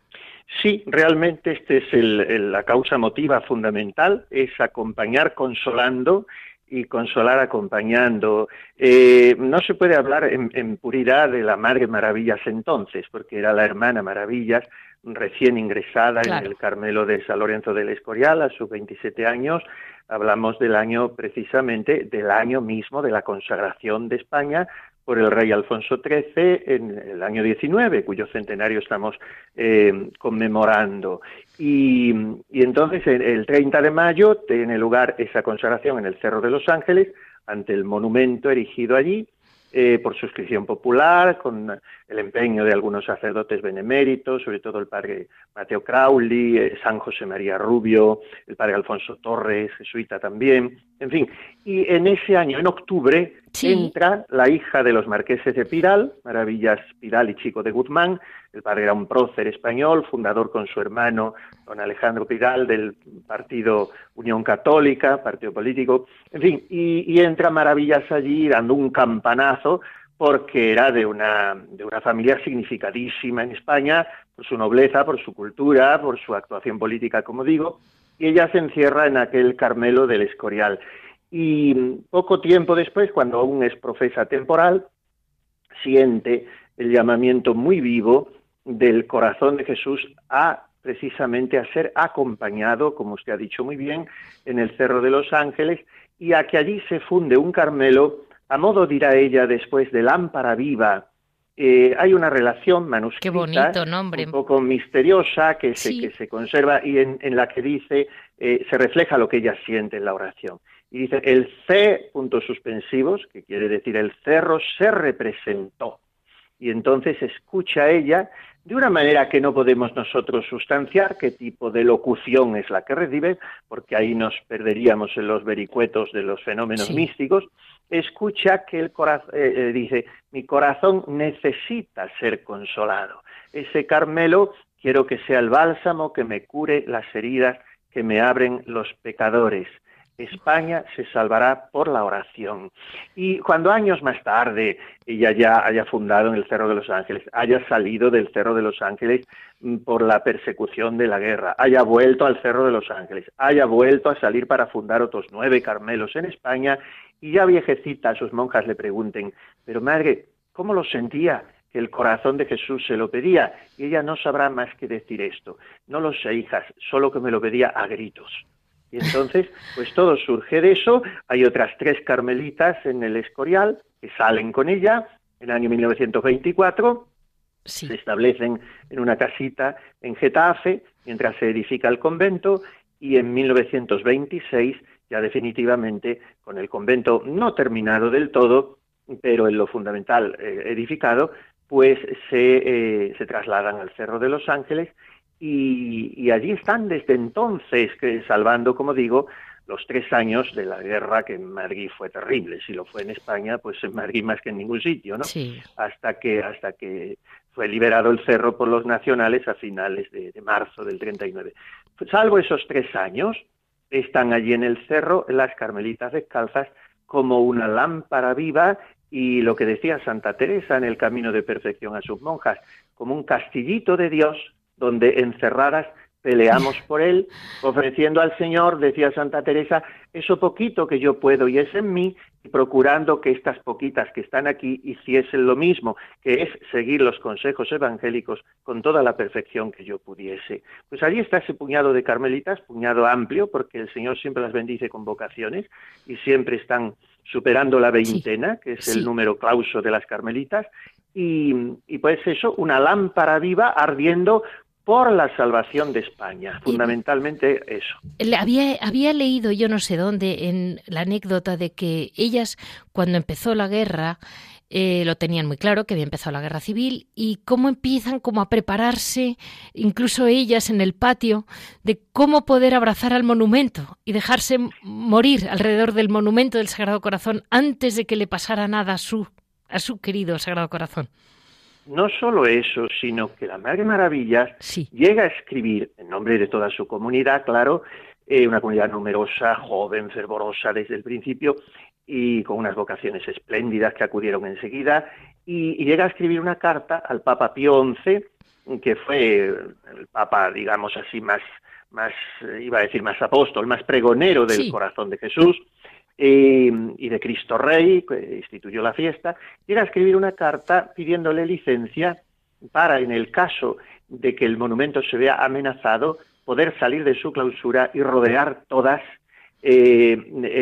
Sí, realmente esta es la causa motiva fundamental, es acompañar consolando y consolar acompañando. no se puede hablar en, en, puridad de la Madre Maravillas entonces, porque era la hermana Maravillas, recién ingresada en el Carmelo de San Lorenzo del Escorial a sus 27 años. Hablamos del año precisamente, del año mismo de la consagración de España por el rey Alfonso XIII en el año 19, cuyo centenario estamos eh, conmemorando. Y, y entonces el 30 de mayo tiene lugar esa consagración en el Cerro de los Ángeles, ante el monumento erigido allí, eh, por suscripción popular, con el empeño de algunos sacerdotes beneméritos, sobre todo el padre Mateo Crowley, eh, San José María Rubio, el padre Alfonso Torres, jesuita también, en fin. Y en ese año, en octubre, entra la hija de los marqueses de Piral, Maravillas Piral y Chico de Guzmán, el padre era un prócer español, fundador con su hermano don Alejandro Piral del partido Unión Católica, partido político, en fin, y, entra Maravillas allí dando un campanazo porque era de una, de una familia significadísima en España, por su nobleza, por su cultura, por su actuación política, como digo, y ella se encierra en aquel Carmelo del Escorial. Y poco tiempo después, cuando aún es profesa temporal, siente el llamamiento muy vivo del corazón de Jesús a precisamente a ser acompañado, como usted ha dicho muy bien, en el Cerro de los Ángeles y a que allí se funde un Carmelo, a modo dirá ella después de lámpara viva. Eh, hay una relación manuscrita un poco misteriosa que se, que se conserva y en, la que dice, eh, se refleja lo que ella siente en la oración. Y dice, el C, puntos suspensivos, que quiere decir el cerro, se representó. Y entonces escucha ella de una manera que no podemos nosotros sustanciar qué tipo de locución es la que recibe, porque ahí nos perderíamos en los vericuetos de los fenómenos místicos, escucha que el corazón, eh, eh, dice, mi corazón necesita ser consolado. Ese Carmelo quiero que sea el bálsamo que me cure las heridas que me abren los pecadores. España se salvará por la oración. Y cuando años más tarde ella ya haya fundado en el Cerro de los Ángeles, haya salido del Cerro de los Ángeles mm, por la persecución de la guerra, haya vuelto al Cerro de los Ángeles, haya vuelto a salir para fundar otros nueve Carmelos en España, y ya viejecita sus monjas le pregunten, pero madre, ¿cómo lo sentía? que el corazón de Jesús se lo pedía, y ella no sabrá más que decir esto. No lo sé, hijas, solo que me lo pedía a gritos. Y entonces, pues todo surge de eso. Hay otras tres carmelitas en el Escorial que salen con ella en el año 1924. Se establecen en una casita en Getafe mientras se edifica el convento y en 1926 ya definitivamente con el convento no terminado del todo, pero en lo fundamental eh, edificado, pues se, eh, se trasladan al Cerro de los Ángeles y, allí están desde entonces, que, salvando, como digo, los tres años de la guerra que en Madrid fue terrible. Si lo fue en España, pues en Madrid más que en ningún sitio, ¿no? Hasta que hasta que fue liberado el cerro por los nacionales a finales de, marzo del 39. salvo esos tres años, están allí en el cerro las carmelitas descalzas como una lámpara viva y lo que decía Santa Teresa en el camino de perfección a sus monjas, como un castillito de Dios donde encerradas peleamos por él, ofreciendo al Señor, decía Santa Teresa, eso poquito que yo puedo y es en mí, y procurando que estas poquitas que están aquí hiciesen lo mismo, que es seguir los consejos evangélicos con toda la perfección que yo pudiese. Pues allí está ese puñado de carmelitas, puñado amplio, porque el Señor siempre las bendice con vocaciones y siempre están superando la veintena, que es el número clauso de las carmelitas, y, y, pues eso, una lámpara viva ardiendo por la salvación de España, fundamentalmente eso. Había, había leído yo no sé dónde en la anécdota de que ellas cuando empezó la guerra eh, lo tenían muy claro que había empezado la guerra civil y cómo empiezan como a prepararse, incluso ellas en el patio, de cómo poder abrazar al monumento y dejarse morir alrededor del monumento del Sagrado Corazón antes de que le pasara nada a su, a su querido Sagrado Corazón. No solo eso, sino que la Madre Maravillas llega a escribir, en nombre de toda su comunidad, claro, eh, una comunidad numerosa, joven, fervorosa desde el principio y con unas vocaciones espléndidas que acudieron enseguida, y, llega a escribir una carta al Papa Pío XI, que fue el Papa, digamos así, más, más, iba a decir más apóstol, más pregonero del corazón de Jesús, y de Cristo Rey, que instituyó la fiesta, llega a escribir una carta pidiéndole licencia para, en el caso de que el monumento se vea amenazado, poder salir de su clausura y rodear todas eh,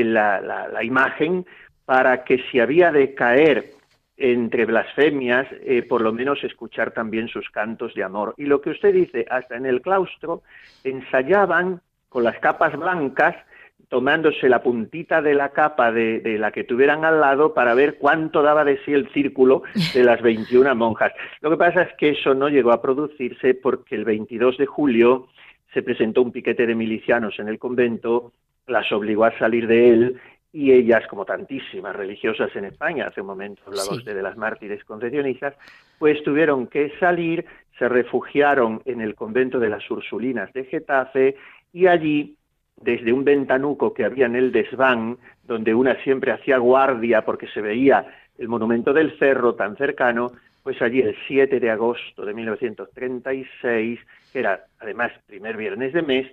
la, la, imagen para que si había de caer entre blasfemias, eh, por lo menos escuchar también sus cantos de amor. Y lo que usted dice, hasta en el claustro ensayaban con las capas blancas tomándose la puntita de la capa de, la que tuvieran al lado para ver cuánto daba de sí el círculo de las 21 monjas. Lo que pasa es que eso no llegó a producirse porque el 22 de julio se presentó un piquete de milicianos en el convento, las obligó a salir de él y ellas, como tantísimas religiosas en España, hace un momento hablaba usted de las mártires concesionistas, pues tuvieron que salir, se refugiaron en el convento de las Ursulinas de Getafe y allí desde un ventanuco que había en el desván, donde una siempre hacía guardia porque se veía el monumento del cerro tan cercano, pues allí el 7 de agosto de 1936, que era además primer viernes de mes,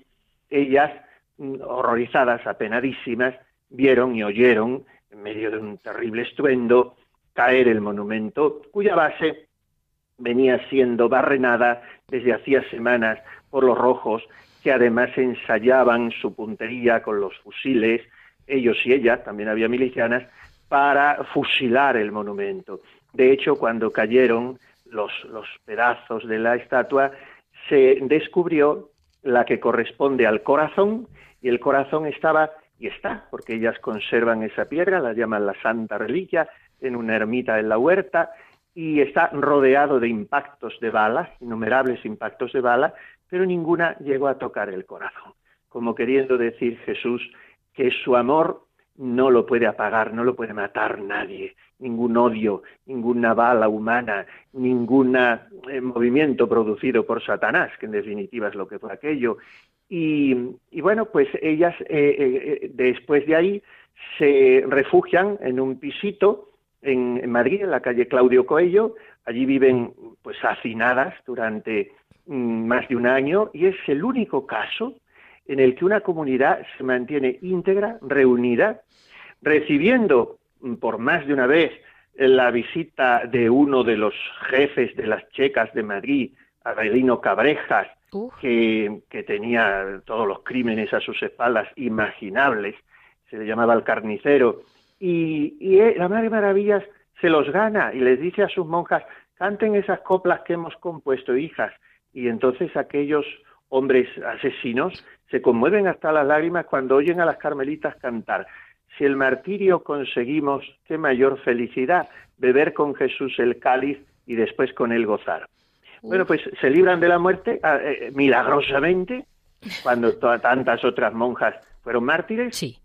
ellas, mm, horrorizadas, apenadísimas, vieron y oyeron, en medio de un terrible estruendo, caer el monumento, cuya base venía siendo barrenada desde hacía semanas por los rojos que además ensayaban su puntería con los fusiles, ellos y ellas, también había milicianas, para fusilar el monumento. De hecho, cuando cayeron los, los pedazos de la estatua, se descubrió la que corresponde al corazón, y el corazón estaba, y está, porque ellas conservan esa piedra, la llaman la Santa Reliquia, en una ermita en la huerta, y está rodeado de impactos de balas, innumerables impactos de bala, pero ninguna llegó a tocar el corazón, como queriendo decir Jesús que su amor no lo puede apagar, no lo puede matar nadie, ningún odio, ninguna bala humana, ningún eh, movimiento producido por Satanás, que en definitiva es lo que fue aquello. Y, bueno, pues ellas eh, eh, después de ahí se refugian en un pisito en, Madrid, en la calle Claudio Coello. Allí viven pues hacinadas durante más de un año y es el único caso en el que una comunidad se mantiene íntegra, reunida, recibiendo mm, por más de una vez la visita de uno de los jefes de las checas de Madrid, Avelino Cabrejas, que, que, tenía todos los crímenes a sus espaldas imaginables, se le llamaba el carnicero, y, y eh, la Madre Maravillas se los gana y les dice a sus monjas, canten esas coplas que hemos compuesto, hijas, y entonces aquellos hombres asesinos se conmueven hasta las lágrimas cuando oyen a las carmelitas cantar. Si el martirio conseguimos, qué mayor felicidad, beber con Jesús el cáliz y después con él gozar. Bueno, pues se libran de la muerte ah, eh, eh, milagrosamente, cuando tantas otras monjas fueron mártires, sí.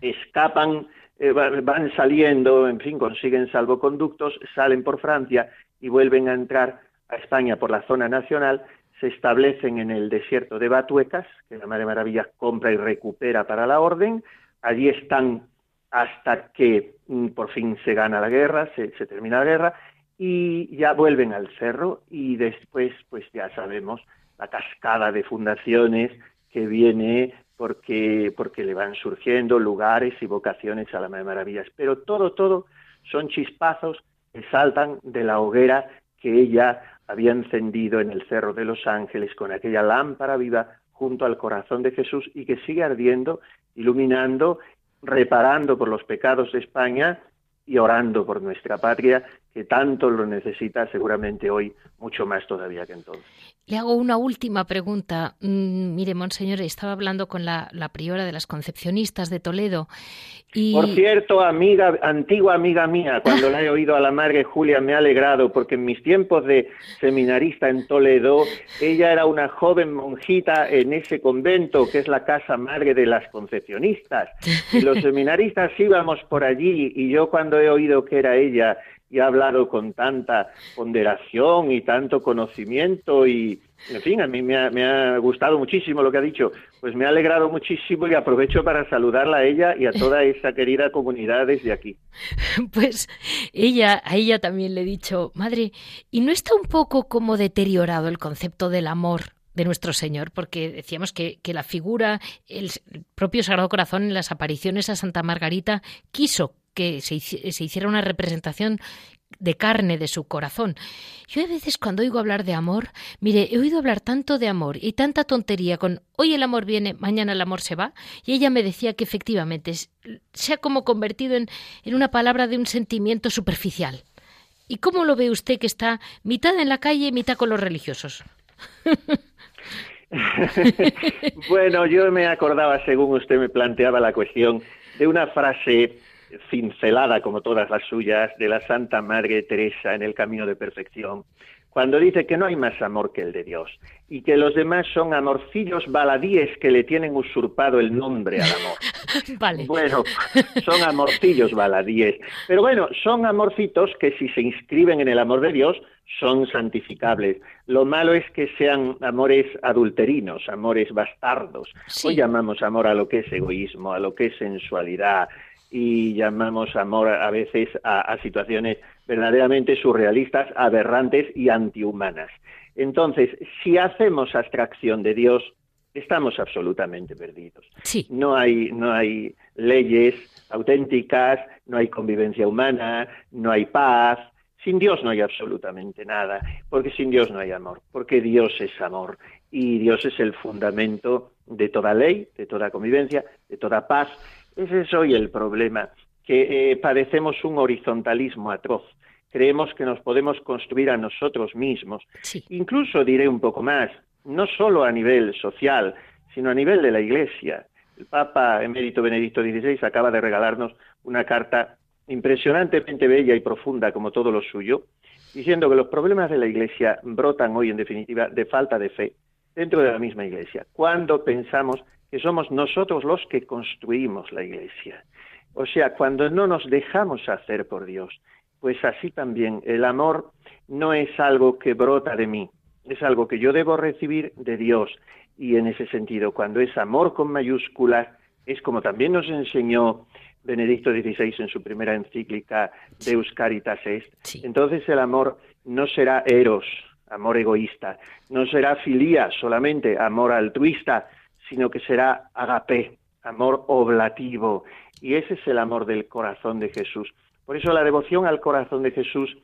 escapan, eh, van saliendo, en fin, consiguen salvoconductos, salen por Francia y vuelven a entrar a España por la zona nacional, se establecen en el desierto de Batuecas, que la Madre Maravilla compra y recupera para la orden. Allí están hasta que mm, por fin se gana la guerra, se, termina la guerra, y ya vuelven al cerro y después, pues ya sabemos la cascada de fundaciones que viene porque, porque le van surgiendo lugares y vocaciones a la Madre Maravillas. Pero todo, todo son chispazos que saltan de la hoguera que ella había encendido en el Cerro de los Ángeles con aquella lámpara viva junto al corazón de Jesús y que sigue ardiendo, iluminando, reparando por los pecados de España y orando por nuestra patria, que tanto lo necesita seguramente hoy, mucho más todavía que entonces. Le hago una última pregunta. Mm, mire, Monseñor, estaba hablando con la, priora de las concepcionistas de Toledo. Y... Por cierto, amiga, antigua amiga mía, cuando la he oído a la madre Julia me ha alegrado, porque en mis tiempos de seminarista en Toledo, ella era una joven monjita en ese convento que es la casa madre de las concepcionistas. Y los seminaristas íbamos por allí, y yo cuando he oído que era ella y ha hablado con tanta ponderación y tanto conocimiento y, en fin, a mí me ha, gustado muchísimo lo que ha dicho. Pues me ha alegrado muchísimo y aprovecho para saludarla a ella y a toda esa querida comunidad desde aquí. Pues ella, a ella también le he dicho, madre, ¿y no está un poco como deteriorado el concepto del amor? de nuestro Señor, porque decíamos que, que la figura, el propio Sagrado Corazón en las apariciones a Santa Margarita quiso que se, hiciera una representación de carne de su corazón. Yo a veces cuando oigo hablar de amor, mire, he oído hablar tanto de amor y tanta tontería con hoy el amor viene, mañana el amor se va, y ella me decía que efectivamente se ha como convertido en, en una palabra de un sentimiento superficial. ¿Y cómo lo ve usted que está mitad en la calle y mitad con los religiosos? bueno, yo me acordaba, según usted me planteaba la cuestión, de una frase cincelada como todas las suyas de la Santa Madre Teresa en el camino de perfección, cuando dice que no hay más amor que el de Dios y que los demás son amorcillos baladíes que le tienen usurpado el nombre al amor. Vale. Bueno, son amorcillos baladíes, pero bueno, son amorcitos que si se inscriben en el amor de Dios son santificables. Lo malo es que sean amores adulterinos, amores bastardos. Hoy llamamos amor a lo que es egoísmo, a lo que es sensualidad, y llamamos amor a veces a, situaciones verdaderamente surrealistas, aberrantes y antihumanas. Entonces, si hacemos abstracción de Dios, estamos absolutamente perdidos. No hay, no hay leyes auténticas, no hay convivencia humana, no hay paz. Sin Dios no hay absolutamente nada, porque sin Dios no hay amor, porque Dios es amor y Dios es el fundamento de toda ley, de toda convivencia, de toda paz ese es hoy el problema, que eh, padecemos un horizontalismo atroz. Creemos que nos podemos construir a nosotros mismos. Incluso diré un poco más, no solo a nivel social, sino a nivel de la Iglesia. El Papa emérito Benedicto XVI acaba de regalarnos una carta impresionantemente bella y profunda como todo lo suyo, diciendo que los problemas de la Iglesia brotan hoy, en definitiva, de falta de fe dentro de la misma Iglesia. Cuando pensamos que somos nosotros los que construimos la iglesia. O sea, cuando no nos dejamos hacer por Dios, pues así también el amor no es algo que brota de mí, es algo que yo debo recibir de Dios. Y en ese sentido, cuando es amor con mayúsculas, es como también nos enseñó Benedicto XVI en su primera encíclica Deus Caritas Est. Entonces el amor no será eros, amor egoísta, no será filía solamente, amor altruista, sino que será agape, amor oblativo. Y ese es el amor del corazón de Jesús. Por eso la devoción al corazón de Jesús,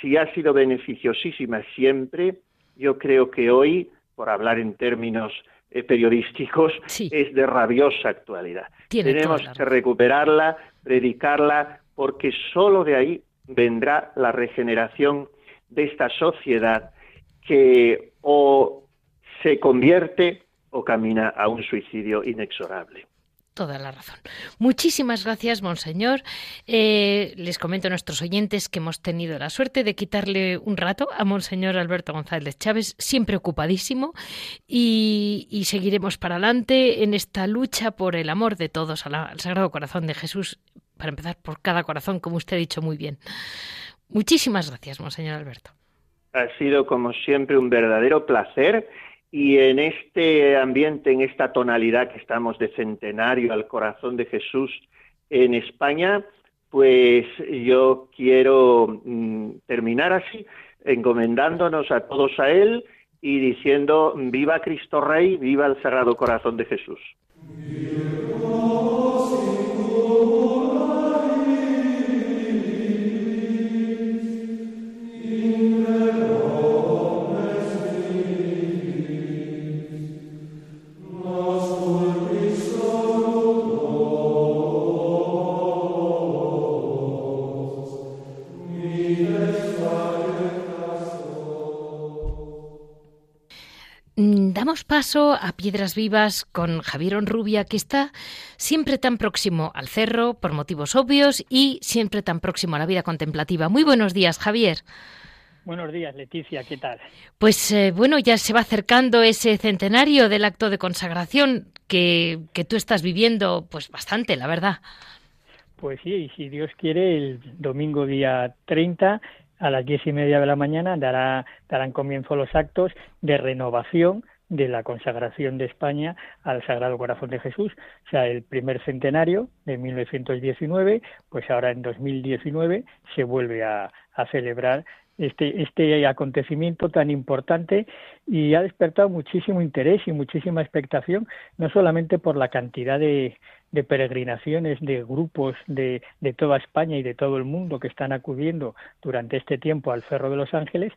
si ha sido beneficiosísima siempre, yo creo que hoy, por hablar en términos eh, periodísticos, es de rabiosa actualidad. Tenemos que recuperarla, predicarla, porque sólo de ahí vendrá la regeneración de esta sociedad que o se convierte o camina a un suicidio inexorable. Toda la razón. Muchísimas gracias, Monseñor. Eh, les comento a nuestros oyentes que hemos tenido la suerte de quitarle un rato a Monseñor Alberto González Chávez, siempre ocupadísimo, y, seguiremos para adelante en esta lucha por el amor de todos al Sagrado Corazón de Jesús, para empezar por cada corazón, como usted ha dicho muy bien. Muchísimas gracias, Monseñor Alberto. Ha sido, como siempre, un verdadero placer y en este ambiente, en esta tonalidad que estamos de centenario al corazón de Jesús en España, pues yo quiero mm, terminar así, encomendándonos a todos a Él y diciendo viva Cristo Rey, viva el Sagrado Corazón de Jesús. Damos paso a Piedras Vivas con Javier Onrubia, que está siempre tan próximo al cerro por motivos obvios y siempre tan próximo a la vida contemplativa. Muy buenos días, Javier. Buenos días, Leticia, ¿qué tal? Pues eh, bueno, ya se va acercando ese centenario del acto de consagración que, que tú estás viviendo, pues bastante, la verdad. Pues sí, y si Dios quiere, el domingo día 30 a las diez y media de la mañana dará, darán comienzo los actos de renovación de la consagración de España al Sagrado Corazón de Jesús, o sea, el primer centenario de 1919, pues ahora en 2019 se vuelve a, a celebrar este, este acontecimiento tan importante y ha despertado muchísimo interés y muchísima expectación, no solamente por la cantidad de, de peregrinaciones de grupos de, de, toda España y de todo el mundo que están acudiendo durante este tiempo al Cerro de los Ángeles,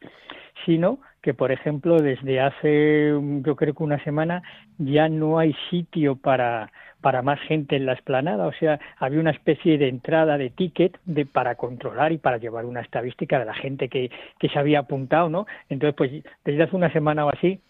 sino que, por ejemplo, desde hace yo creo que una semana ya no hay sitio para, para más gente en la esplanada, o sea, había una especie de entrada de ticket de, para controlar y para llevar una estadística de la gente que, que se había apuntado, ¿no? Entonces, pues desde hace una semana o así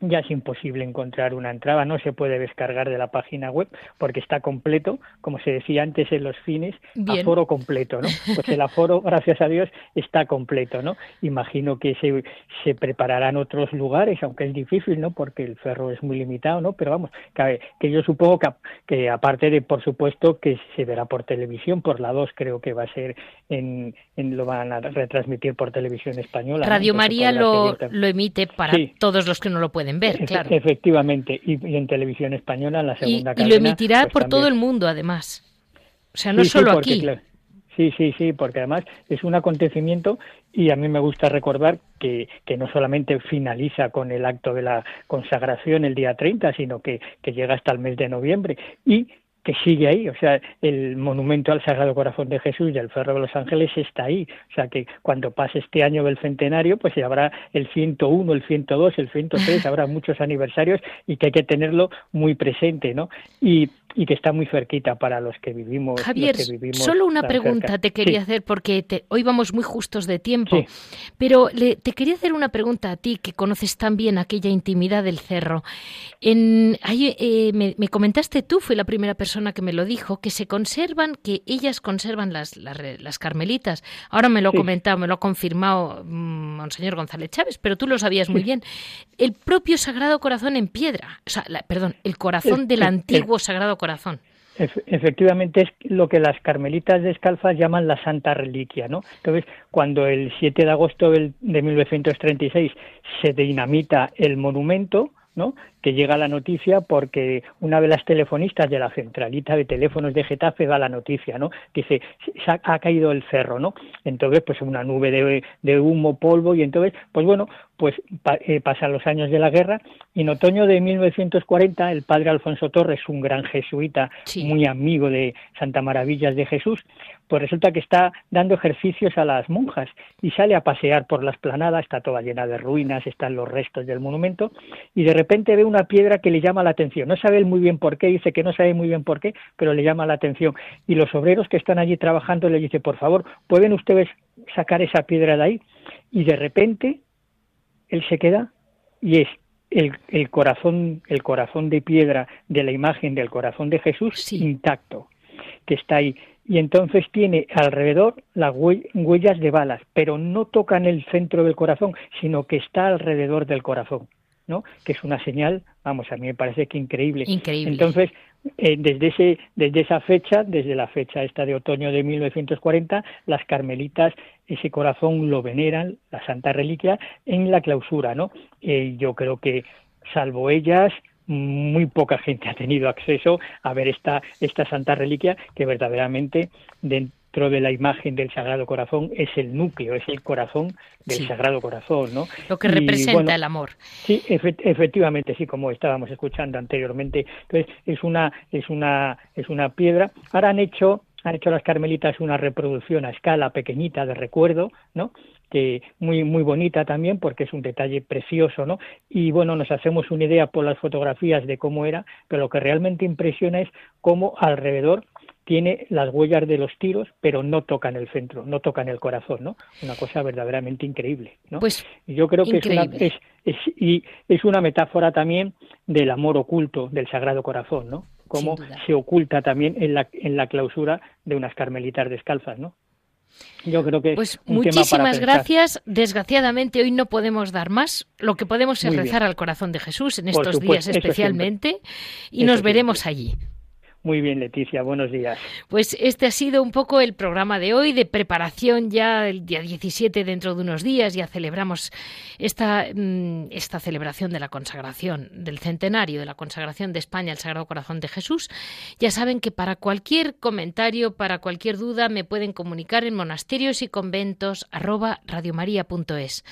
ya es imposible encontrar una entrada, no se puede descargar de la página web porque está completo, como se decía antes en los fines, aforo completo, ¿no? Pues el aforo, gracias a Dios, está completo, ¿no? Imagino que se, se prepararán otros lugares, aunque es difícil, ¿no? Porque el ferro es muy limitado, ¿no? Pero vamos, que, que yo supongo que, que, aparte de, por supuesto, que se verá por televisión, por la 2 creo que va a ser en, en lo van a retransmitir por televisión española. Radio María lo, lo emite para todos los que no lo pueden ver, claro. Efectivamente, y, en televisión española, en la segunda y, Y lo emitirá pues por todo el mundo, además. O sea, no solo aquí. Sí, sí, sí, porque además es un acontecimiento y a mí me gusta recordar que, que, no solamente finaliza con el acto de la consagración el día 30, sino que, que llega hasta el mes de noviembre y que sigue ahí, o sea, el monumento al Sagrado Corazón de Jesús del Ferro de los Ángeles está ahí, o sea que cuando pase este año del centenario, pues habrá el 101, el 102, el 103, habrá muchos aniversarios y que hay que tenerlo muy presente, ¿no? Y y que está muy cerquita para los que vivimos. Javier, solo una pregunta te quería hacer porque hoy vamos muy justos de tiempo, pero te quería hacer una pregunta a ti que conoces tan bien aquella intimidad del cerro. En, eh, me, comentaste tú, fui la primera persona que me lo dijo, que se conservan, que ellas conservan las, las, carmelitas. Ahora me lo ha comentado, me lo ha confirmado mm, Monseñor González Chávez, pero tú lo sabías muy bien. El propio Sagrado Corazón en piedra, o sea, perdón, el corazón del antiguo Sagrado corazón. Efectivamente es lo que las carmelitas descalzas llaman la santa reliquia, ¿no? Entonces, cuando el 7 de agosto de 1936 se dinamita el monumento, ¿no? Que llega la noticia porque una de las telefonistas de la centralita de teléfonos de Getafe da la noticia, ¿no? Dice, ha, caído el cerro, ¿no? Entonces, pues una nube de, de humo, polvo, y entonces, pues bueno, pues eh, pasan los años de la guerra y en otoño de 1940 el padre Alfonso Torres, un gran jesuita, muy amigo de Santa Maravillas de Jesús, pues resulta que está dando ejercicios a las monjas y sale a pasear por la esplanada, está toda llena de ruinas, están los restos del monumento y de repente ve una piedra que le llama la atención. No sabe muy bien por qué, dice que no sabe muy bien por qué, pero le llama la atención. Y los obreros que están allí trabajando le dice, por favor, ¿pueden ustedes sacar esa piedra de ahí? Y de repente él se queda y es el, el corazón, el corazón de piedra de la imagen del corazón de Jesús intacto, que está ahí. Y entonces tiene alrededor las huellas de balas, pero no tocan el centro del corazón, sino que está alrededor del corazón que es una señal, vamos, a mí me parece que increíble. Increíble. Entonces, eh, desde, ese, desde esa fecha, desde la fecha esta de otoño de 1940, las carmelitas ese corazón lo veneran, la Santa Reliquia, en la clausura, ¿no? Eh, yo creo que, salvo ellas, muy poca gente ha tenido acceso a ver esta, esta Santa Reliquia que verdaderamente dentro de la imagen del Sagrado Corazón es el núcleo, es el corazón del Sagrado Corazón, ¿no? Lo que representa el amor. Sí, efectivamente, sí, como estábamos escuchando anteriormente. Entonces, es una, es una, es una piedra. Ahora han hecho han hecho las carmelitas una reproducción a escala pequeñita de recuerdo, ¿no? que muy muy bonita también porque es un detalle precioso, ¿no? Y bueno, nos hacemos una idea por las fotografías de cómo era, pero lo que realmente impresiona es cómo alrededor tiene las huellas de los tiros, pero no tocan el centro, no tocan el corazón, ¿no? Una cosa verdaderamente increíble, ¿no? Pues yo creo que es una, es, es, y es una metáfora también del amor oculto del Sagrado Corazón, ¿no? Cómo se oculta también en la, en la clausura de unas carmelitas descalzas, ¿no? Yo creo que pues muchísimas gracias. Desgraciadamente hoy no podemos dar más. Lo que podemos es rezar al corazón de Jesús en estos días especialmente y nos veremos allí. Muy bien, Leticia, buenos días. Pues este ha sido un poco el programa de hoy de preparación ya el día 17 dentro de unos días, ya celebramos esta, mm, esta celebración de la consagración, del centenario de la consagración de España al Sagrado Corazón de Jesús. Ya saben que para cualquier comentario, para cualquier duda, me pueden comunicar en monasterios y conventos arroba radiomaria.es.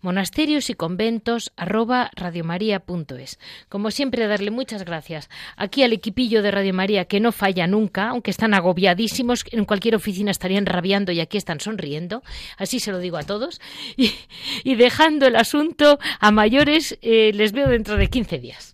Monasterios y conventos arroba radiomaria.es. Como siempre, darle muchas gracias aquí al equipillo de Radio María que no falla nunca, aunque están agobiadísimos, en cualquier oficina estarían rabiando y aquí están sonriendo, así se lo digo a todos, y, dejando el asunto a mayores, eh, les veo dentro de 15 días.